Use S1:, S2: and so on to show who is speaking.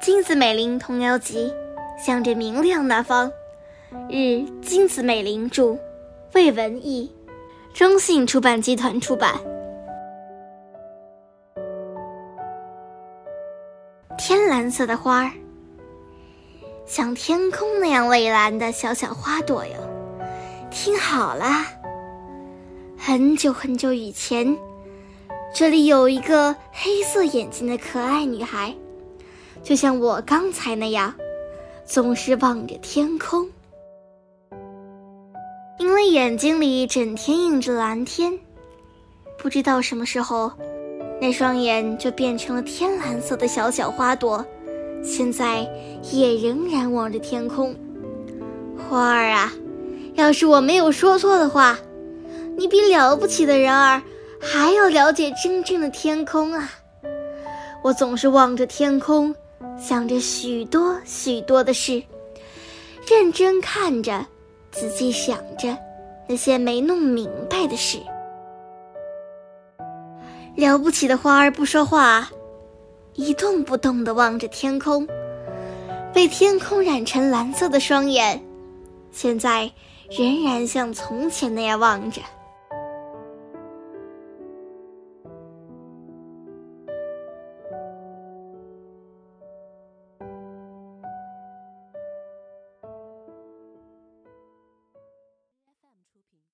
S1: 金子美玲童谣集，向着明亮那方。日，金子美玲著，魏文艺，中信出版集团出版。天蓝色的花儿，像天空那样蔚蓝的小小花朵哟。听好了，很久很久以前，这里有一个黑色眼睛的可爱女孩。就像我刚才那样，总是望着天空，因为眼睛里整天映着蓝天。不知道什么时候，那双眼就变成了天蓝色的小小花朵，现在也仍然望着天空。花儿啊，要是我没有说错的话，你比了不起的人儿还要了解真正的天空啊！我总是望着天空。想着许多许多的事，认真看着，仔细想着那些没弄明白的事。了不起的花儿不说话，一动不动地望着天空，被天空染成蓝色的双眼，现在仍然像从前那样望着。